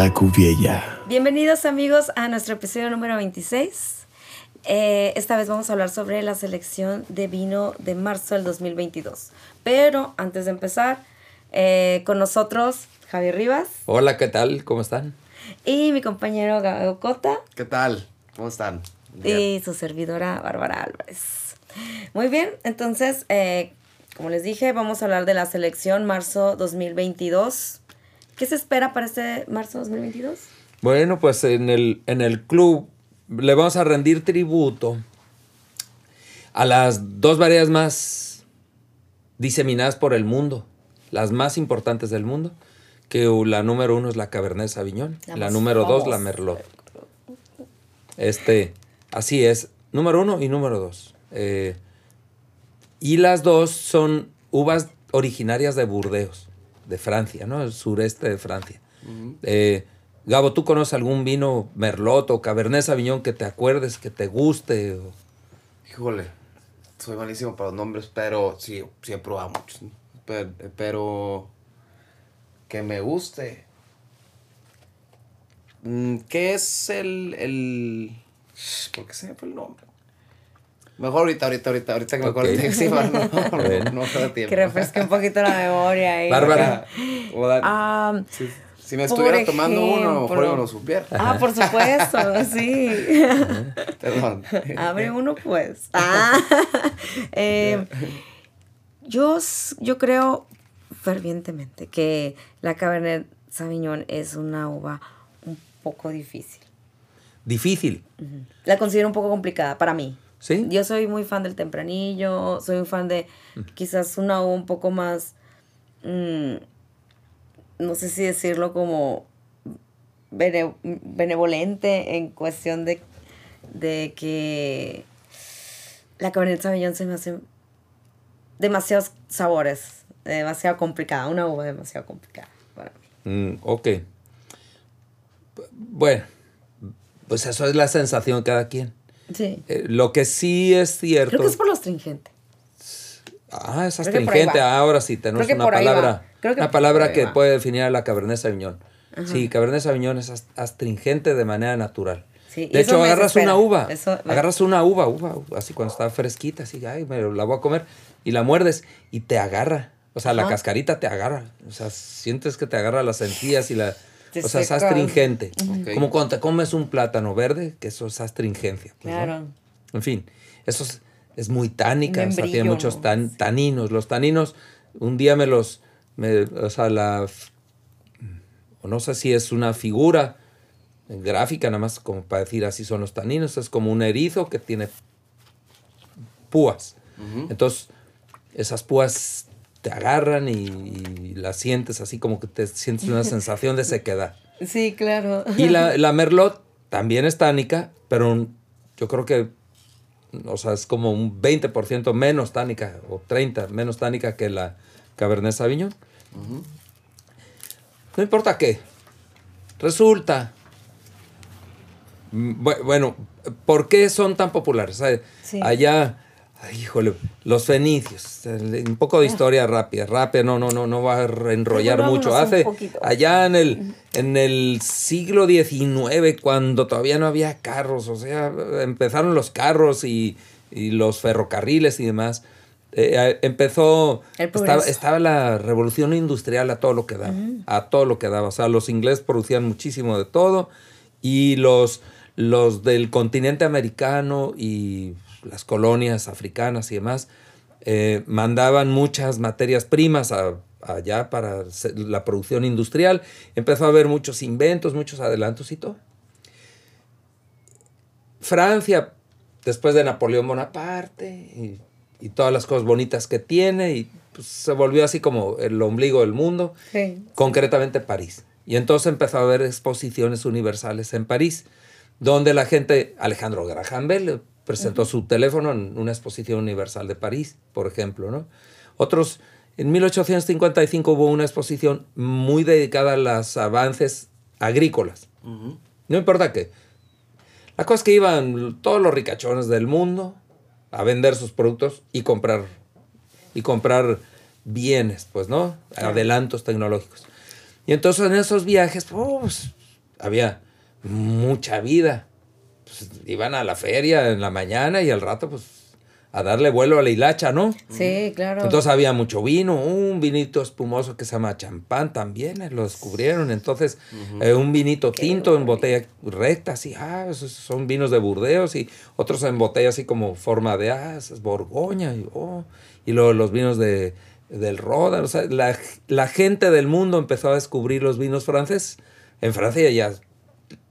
La. Bienvenidos amigos a nuestro episodio número 26. Eh, esta vez vamos a hablar sobre la selección de vino de marzo del 2022. Pero antes de empezar, eh, con nosotros Javier Rivas. Hola, ¿qué tal? ¿Cómo están? Y mi compañero Gabriel Cota. ¿Qué tal? ¿Cómo están? Y su servidora Bárbara Álvarez. Muy bien, entonces, eh, como les dije, vamos a hablar de la selección marzo 2022. ¿Qué se espera para este marzo 2022? Bueno, pues en el, en el club le vamos a rendir tributo a las dos variedades más diseminadas por el mundo, las más importantes del mundo, que la número uno es la Cabernet Sauvignon, la, la número dos la Merlot. Este, así es, número uno y número dos. Eh, y las dos son uvas originarias de Burdeos, de Francia, ¿no? El sureste de Francia. eh, Gabo, ¿tú conoces algún vino Merlot o Cabernet Sauvignon que te acuerdes, que te guste? O... Híjole, soy malísimo para los nombres, pero sí, sí he probado muchos. Pero, pero que me guste. Mm, ¿Qué es el, el... ¿Por qué se me fue el nombre? Mejor ahorita, ahorita, ahorita, ahorita que me acuerdo. Sí, no, no, no, no tiempo. Que refresque un poquito la memoria. ahí. Bárbara. O dar- Ah, si, si me estuviera tomando uno, a lo mejor no lo supiera. ah, por supuesto, sí. Perdón. Abre uno, pues. Ah. Eh, yo, yo creo fervientemente que la Cabernet Sauvignon es una uva un poco difícil. Difícil, La considero un poco complicada para mí. ¿Sí? Yo soy muy fan del tempranillo, soy un fan de quizás una uva un poco más, mm, no sé si decirlo como bene- benevolente en cuestión de, de que la Cabernet Sauvignon se me hace demasiados sabores, demasiado complicada, una uva demasiado complicada para mí. Mm, ok. Bueno, pues eso es la sensación de cada quien. Sí. Eh, lo que sí es cierto. Creo que es por lo astringente. Ah, es astringente. va. Ahora sí, tenemos una palabra. Creo que una palabra que puede definir a la Cabernet Sauvignon. Sí, Cabernet Sauvignon es ast- astringente de manera natural. Sí, de hecho, agarras una uva, Eso agarras una uva, uva, así cuando está fresquita, así, ay, me la voy a comer, y la muerdes y te agarra. O sea, la Ajá. cascarita te agarra. O sea, sientes que te agarra las encías y la... O sea, es astringente. Como cuando te comes un plátano verde, que eso es astringencia. pues, ¿no? Claro. En fin, eso es, es muy tánica, o sea, tiene muchos tan- taninos. Los taninos, un día me los, me- o sea, la, o no sé si es una figura gráfica, nada más como para decir así son los taninos, es como un erizo que tiene púas. Entonces, esas púas te agarran y, y las sientes así como que te sientes una sensación de sequedad. Sí, claro. Y la, la Merlot también es tánica, pero un- yo creo que, o sea, es como un 20% menos tánica, o 30% menos tánica que la Cabernet Sauvignon. No importa qué. Resulta. mm, bu- Bueno, ¿por qué son tan populares? Sí. Allá, ay, híjole, los fenicios. Un poco de historia rápida, rápida, no, no, no, no va a enrollar mucho. Hace, allá en el, en el siglo XIX, cuando todavía no había carros, o sea, empezaron los carros y, y los ferrocarriles y demás. eh, eh, empezó, estaba la revolución industrial a todo lo que daba, a todo lo que daba. O sea, los ingleses producían muchísimo de todo y los, los del continente americano y las colonias africanas y demás eh, mandaban muchas materias primas a- allá para la producción industrial. Empezó a haber muchos inventos, muchos adelantos y todo. Francia, después de Napoleón Bonaparte y, y todas las cosas bonitas que tiene, y pues, se volvió así como el ombligo del mundo, Sí. concretamente París. Y entonces empezó a haber exposiciones universales en París, donde la gente, Alejandro Graham Bell presentó su teléfono en una exposición universal de París, por ejemplo, ¿no? Otros, en 1855 hubo una exposición muy dedicada a los avances agrícolas. No importa qué. La cosa es que iban todos los ricachones del mundo a vender sus productos y comprar y comprar bienes, pues, ¿no? Adelantos tecnológicos. Y entonces en esos viajes, pues, había mucha vida. Pues, iban a la feria en la mañana y al rato, pues, a darle vuelo a la hilacha, ¿no? Sí, claro. Entonces había mucho vino, un vinito espumoso que se llama champán también, eh, lo descubrieron. Entonces, eh, un vinito tinto en botella recta, así, ah, esos son vinos de Burdeos y otros en botella así como forma de, ah, es Borgoña. Y, oh, y luego los vinos de, del Roda. O sea, la, la gente del mundo empezó a descubrir los vinos franceses. En Francia ya,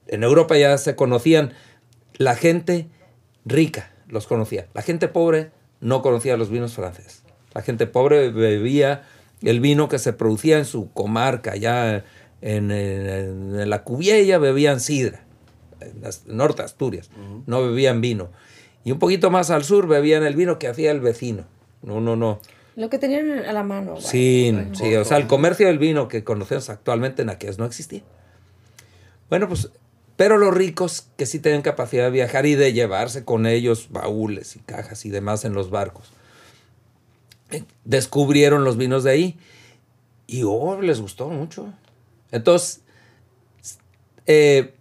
en Europa ya se conocían la gente rica los conocía. La gente pobre no conocía los vinos franceses. La gente pobre bebía el vino que se producía en su comarca, ya en, la Cubiella bebían sidra, en el norte de Asturias, no bebían vino. Y un poquito más al sur bebían el vino que hacía el vecino. No, no, no. Lo que tenían a la mano. Sí, sí, o sea, el comercio del vino que conocemos actualmente en aquellos no existía. Bueno, pues pero los ricos que sí tienen capacidad de viajar y de llevarse con ellos baúles y cajas y demás en los barcos, eh, descubrieron los vinos de ahí y oh, les gustó mucho. Entonces, eh,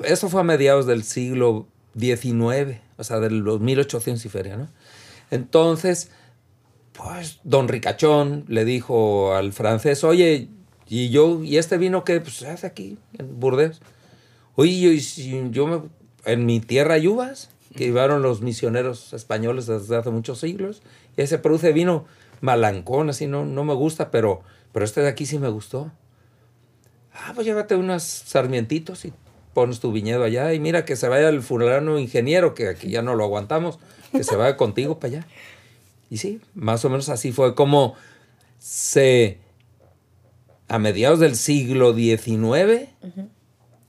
eso fue a mediados del siglo XIX, o sea, de los 1800 y feria, ¿no? Entonces, pues, don Ricachón le dijo al francés, oye, ¿y yo, y este vino qué pues, hace aquí, en Burdeos? Oye, yo, yo me, en mi tierra hay uvas que llevaron los misioneros españoles desde hace muchos siglos. Y ese produce vino malancón, así no, no me gusta, pero, pero este de aquí sí me gustó. Ah, pues llévate unos sarmientitos y pones tu viñedo allá. Y mira que se vaya el fulano ingeniero, que aquí ya no lo aguantamos, que se vaya contigo para allá. Y sí, más o menos así fue como se, a mediados del siglo XIX,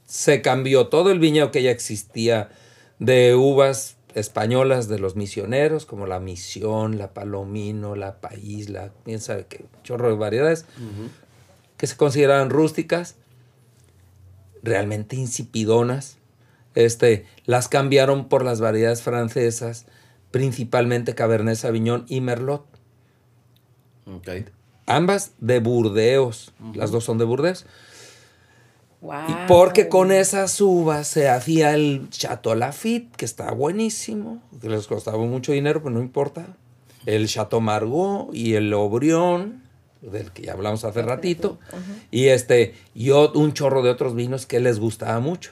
se cambió todo el viñedo que ya existía de uvas españolas de los misioneros, como la Misión, la Palomino, la País, la, quién sabe qué, chorro de variedades, que se consideraban rústicas, realmente insipidonas. Este, las cambiaron por las variedades francesas, principalmente Cabernet Sauvignon y Merlot. Ambas de Burdeos, las dos son de Burdeos. Y porque con esas uvas se hacía el Chateau Lafitte, que está buenísimo, que les costaba mucho dinero, pero no importa. El Chateau Margaux y el Aubryon, del que ya hablamos hace ratito. Y este, y un chorro de otros vinos que les gustaba mucho.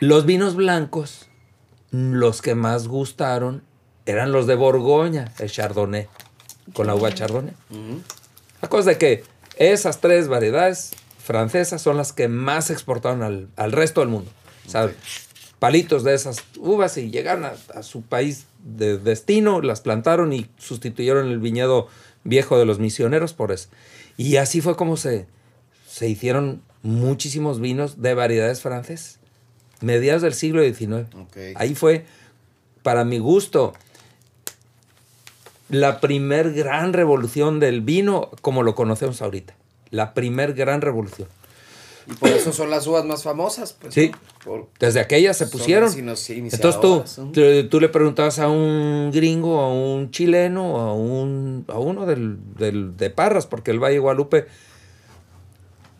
Los vinos blancos, los que más gustaron, eran los de Borgoña, el Chardonnay, con la uva Chardonnay. La cosa de que esas tres variedades francesas son las que más exportaron al, resto del mundo. O sea, palitos de esas uvas y llegaron a, su país de destino, las plantaron y sustituyeron el viñedo viejo de los misioneros por eso. Y así fue como se, se hicieron muchísimos vinos de variedades francesas. Mediados del siglo XIX. Ahí fue, para mi gusto, la primer gran revolución del vino como lo conocemos ahorita la primer gran revolución. Y por eso son las uvas más famosas. Pues, sí. Desde aquellas se pusieron. Entonces tú, tú, le preguntabas a un gringo, a un chileno, a, un, a uno del, de Parras, porque el Valle Guadalupe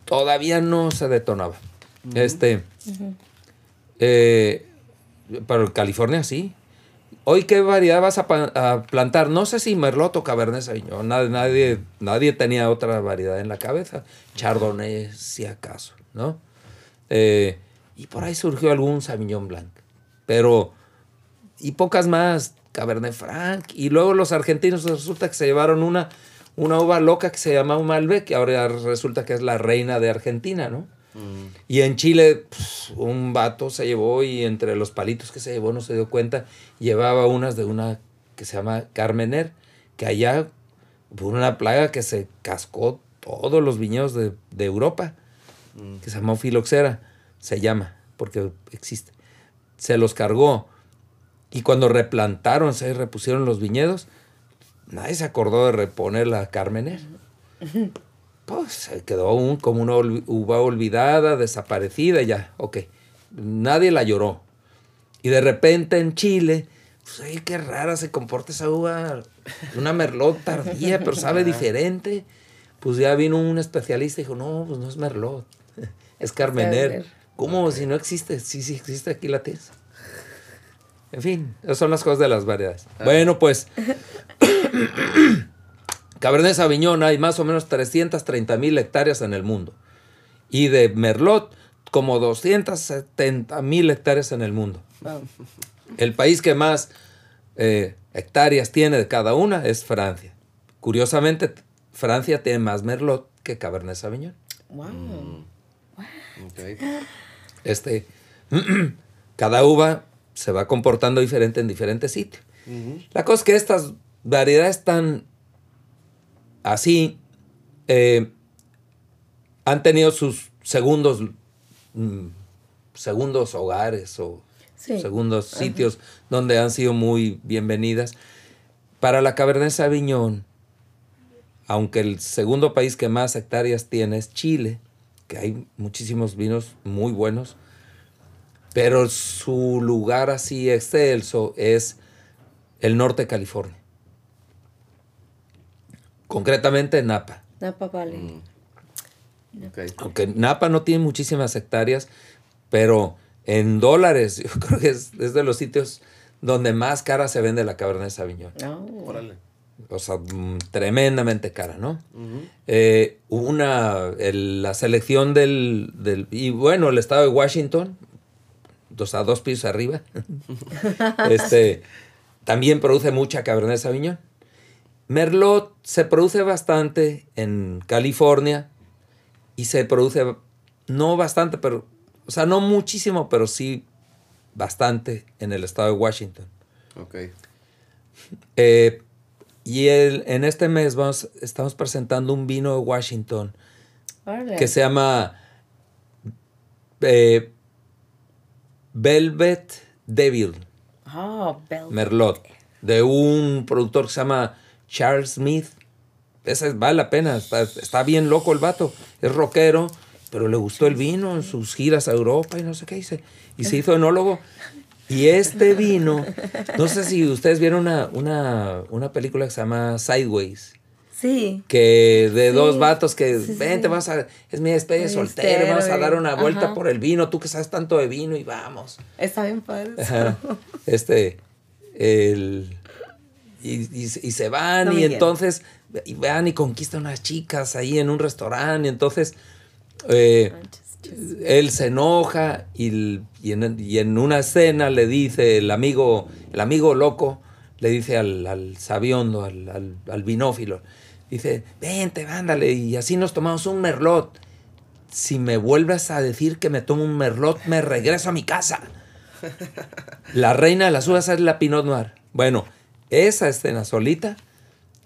todavía no se detonaba. Este. Eh, pero California sí. Hoy, ¿qué variedad vas a, plantar? No sé si Merlot o Cabernet Sauvignon. Nadie, nadie, nadie tenía otra variedad en la cabeza. Chardonnay, si acaso, ¿no? Eh, y por ahí surgió algún Sauvignon Blanc. Pero, y pocas más, Cabernet Franc. Y luego los argentinos resulta que se llevaron una, una uva loca que se llama Malbec, que ahora resulta que es la reina de Argentina, ¿no? Y en Chile, pues, un vato se llevó y entre los palitos que se llevó no se dio cuenta, llevaba unas de una que se llama Carmener, que allá por una plaga que se cascó todos los viñedos de, Europa, mm. que se llamó filoxera, se llama, porque existe. Se los cargó. Y cuando replantaron, se repusieron los viñedos, nadie se acordó de reponer la Carmener pues se quedó un, como una uva olvidada, desaparecida, ya, ok. Nadie la lloró. Y de repente en Chile, pues, ay, qué rara se comporta esa uva, una merlot tardía, pero sabe diferente. Pues ya vino un especialista y dijo, no, pues no es merlot. Es Carmener. ¿Cómo si no existe? Sí, sí existe, aquí la tienes. En fin, esas son las cosas de las variedades. Bueno, pues Cabernet Sauvignon hay más o menos 330 mil hectáreas en el mundo. Y de Merlot, como 270 mil hectáreas en el mundo. El país que más eh, hectáreas tiene de cada una es Francia. Curiosamente, Francia tiene más Merlot que Cabernet Sauvignon. Wow. Ok. Este, cada uva se va comportando diferente en diferentes sitios. La cosa es que estas variedades tan así eh, han tenido sus segundos mm, segundos hogares o Sí. segundos sitios donde han sido muy bienvenidas. Para la Cabernet Sauvignon, aunque el segundo país que más hectáreas tiene es Chile, que hay muchísimos vinos muy buenos, pero su lugar así excelso es el norte de California. Concretamente Napa. Napa Valley. Mm. Ok. Aunque Napa no tiene muchísimas hectáreas, pero en dólares, yo creo que es, es de los sitios donde más cara se vende la Cabernet Sauvignon. Oh. Órale. O sea, mm, tremendamente cara, ¿no? Eh, hubo una, el- la selección del, del- Y bueno, el estado de Washington, dos, a dos pisos arriba, este, también produce mucha Cabernet Sauvignon. Merlot se produce bastante en California y se produce, no bastante, pero, o sea, no muchísimo, pero sí bastante en el estado de Washington. Ok. Eh, y el- en este mes vamos, estamos presentando un vino de Washington que se llama eh, Velvet Devil Oh, Bell. Merlot, de un productor que se llama Charles Smith. Ese vale la pena, está, está bien loco el vato, es rockero, pero le gustó el vino en sus giras a Europa y no sé qué hice. Y se hizo enólogo. Y este vino, no sé si ustedes vieron una, una, una película que se llama Sideways Sí. que de Sí, dos vatos que sí, ven, sí. te vas a, es mi despedida estero, vamos a dar y- una vuelta ajá. por el vino, tú que sabes tanto de vino y vamos. Está bien padre. Este, el, y, y- y se van No y entonces, y van y conquistan unas chicas ahí en un restaurante y entonces eh, él se enoja y, y en, y en una escena le dice el amigo, el amigo loco, le dice al, al sabiondo, al, al, al vinófilo, dice, vente, vándale, y así nos tomamos un merlot. Si me vuelves a decir que me tomo un merlot, me regreso a mi casa. La reina de las uvas es la Pinot Noir. Bueno, esa escena solita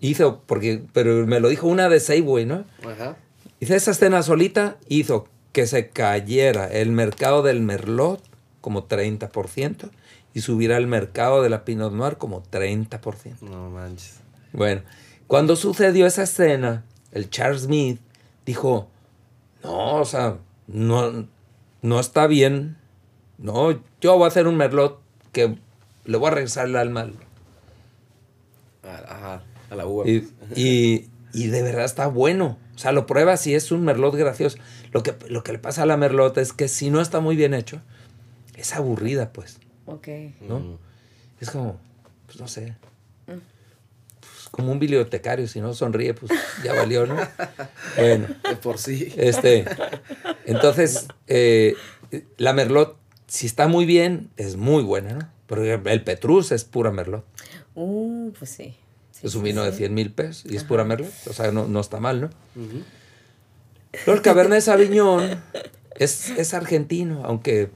hizo, porque, pero me lo dijo una de Seiboy, ¿no? Ajá. Dice, esa escena solita hizo que se cayera el mercado del Merlot como 30% y subiera el mercado de la Pinot Noir como 30%. No manches. Bueno, cuando sucedió esa escena, el Charles Smith dijo, no, o sea, no, no está bien. No, yo voy a hacer un Merlot que le voy a regresar el alma Ajá. A la uva. y, y- y de verdad está bueno. O sea, lo pruebas y es un merlot gracioso. Lo que, lo que le pasa a la merlot es que si no está muy bien hecho, es aburrida, pues. Ok. ¿no? Mm. Es como, pues no sé. Pues, como un bibliotecario, si no sonríe, pues ya valió, ¿no? Bueno, De por sí. este. Entonces, eh, la merlot, si está muy bien, es muy buena, ¿no? Porque el Petrus es pura merlot. Uh, pues sí. Sí, Es un sí, vino de sí. 100 mil pesos y es pura merlot. O sea, no, no está mal, ¿no? Luego el Cabernet Sauvignon es, es argentino, aunque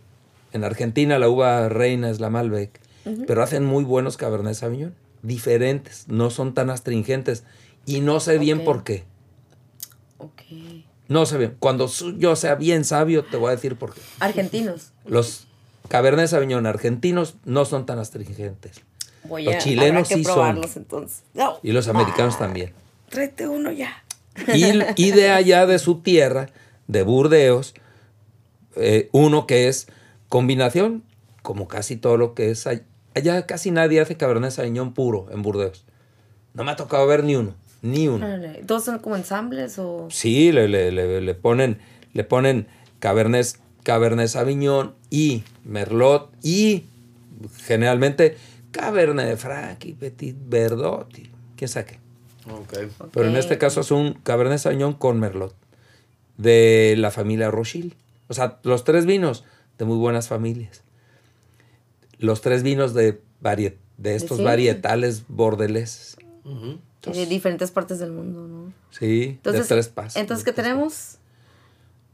en Argentina la uva reina es la Malbec, pero hacen muy buenos Cabernet Sauvignon, diferentes, no son tan astringentes y no sé bien por qué. Ok. No sé bien. Cuando yo sea bien sabio, te voy a decir por qué. Argentinos. Los Cabernet Sauvignon argentinos no son tan astringentes. Voy Los a, chilenos que sí son. probarlos entonces. No. Y los americanos también. Tráete uno ya. Y, y de allá de su tierra, de Burdeos, eh, uno que es combinación, como casi todo lo que es allá. Allá casi nadie hace Cabernet Sauvignon puro en Burdeos. No me ha tocado ver ni uno, ni uno. ¿Todos son como ensambles o...? Sí, le, le- le- le ponen, le ponen Cabernet, Cabernet Sauvignon y Merlot y generalmente Cabernet Franc y Petit Verdot y quién sabe qué. Ok. Pero en este caso es un Cabernet Sauvignon con Merlot de la familia Rochil. O sea, los tres vinos de muy buenas familias. Los tres vinos de, varie- de estos Sí. varietales bordeleses. De diferentes partes del mundo, ¿no? Sí, Entonces, de tres pasos. entonces ¿qué tenemos?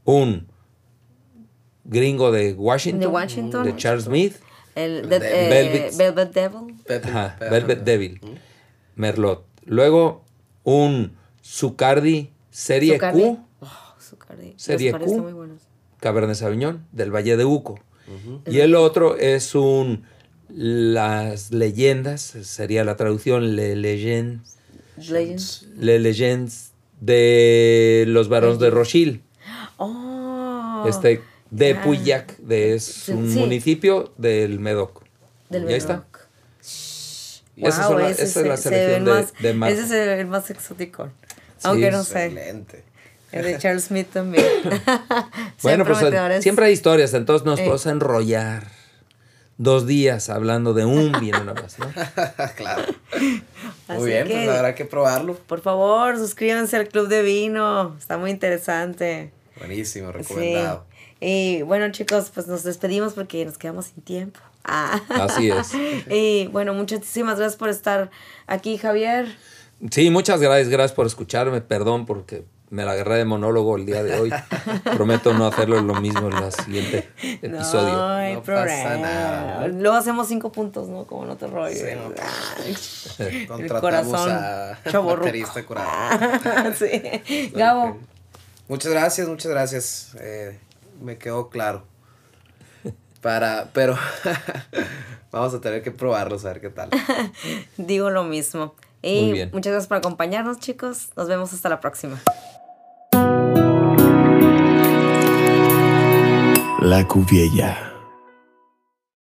un gringo de Washington, De Washington. de Charles Smith, El de, Velvet. eh, Velvet. Velvet Devil. Ajá, Velvet Devil, Merlot. Luego un Zucardi Serie Zucardi. Q, Oh, Zucardi. Serie Q. muy buenos. Cabernet Sauvignon del Valle de Uco. Y el otro es un Las leyendas, sería la traducción Le Legends, Legends. Le Legends de los varones de Rochil. Oh. Este de Ah. Puyac, de, es un sí. municipio del Medoc. Del ¿Ya está? Medoc. Wow, la- ese esa es la se selección de, más- de. Ese es el más exótico. Aunque no sé. Excelente. El de Charles Smith también. Bueno, pues siempre hay historias, entonces nos Eh. podemos enrollar dos días hablando de un vino nada más, ¿no? claro. Así Muy bien, que- pues habrá que probarlo. Por favor, suscríbanse al Club de Vino. Está muy interesante. Buenísimo, Sí. recomendado. Y bueno, chicos, pues nos despedimos porque nos quedamos sin tiempo. Ah. Así es. Y bueno, muchísimas gracias por estar aquí, Javier. Sí, muchas gracias, gracias por escucharme, perdón porque me la agarré de monólogo el día de hoy. Prometo no hacerlo lo mismo en el siguiente episodio. No hay No pasa problema. nada. Luego hacemos cinco puntos, ¿no? Como en otro rollo. Sí, no el Contratamos corazón a baterista curado. sí. Gabo, Muchas gracias, muchas gracias. Eh, me quedó claro. Para, pero vamos a tener que probarlos a ver qué tal. digo lo mismo. Muy Y bien. muchas gracias por acompañarnos, chicos. Nos vemos hasta la próxima. La Cuviella.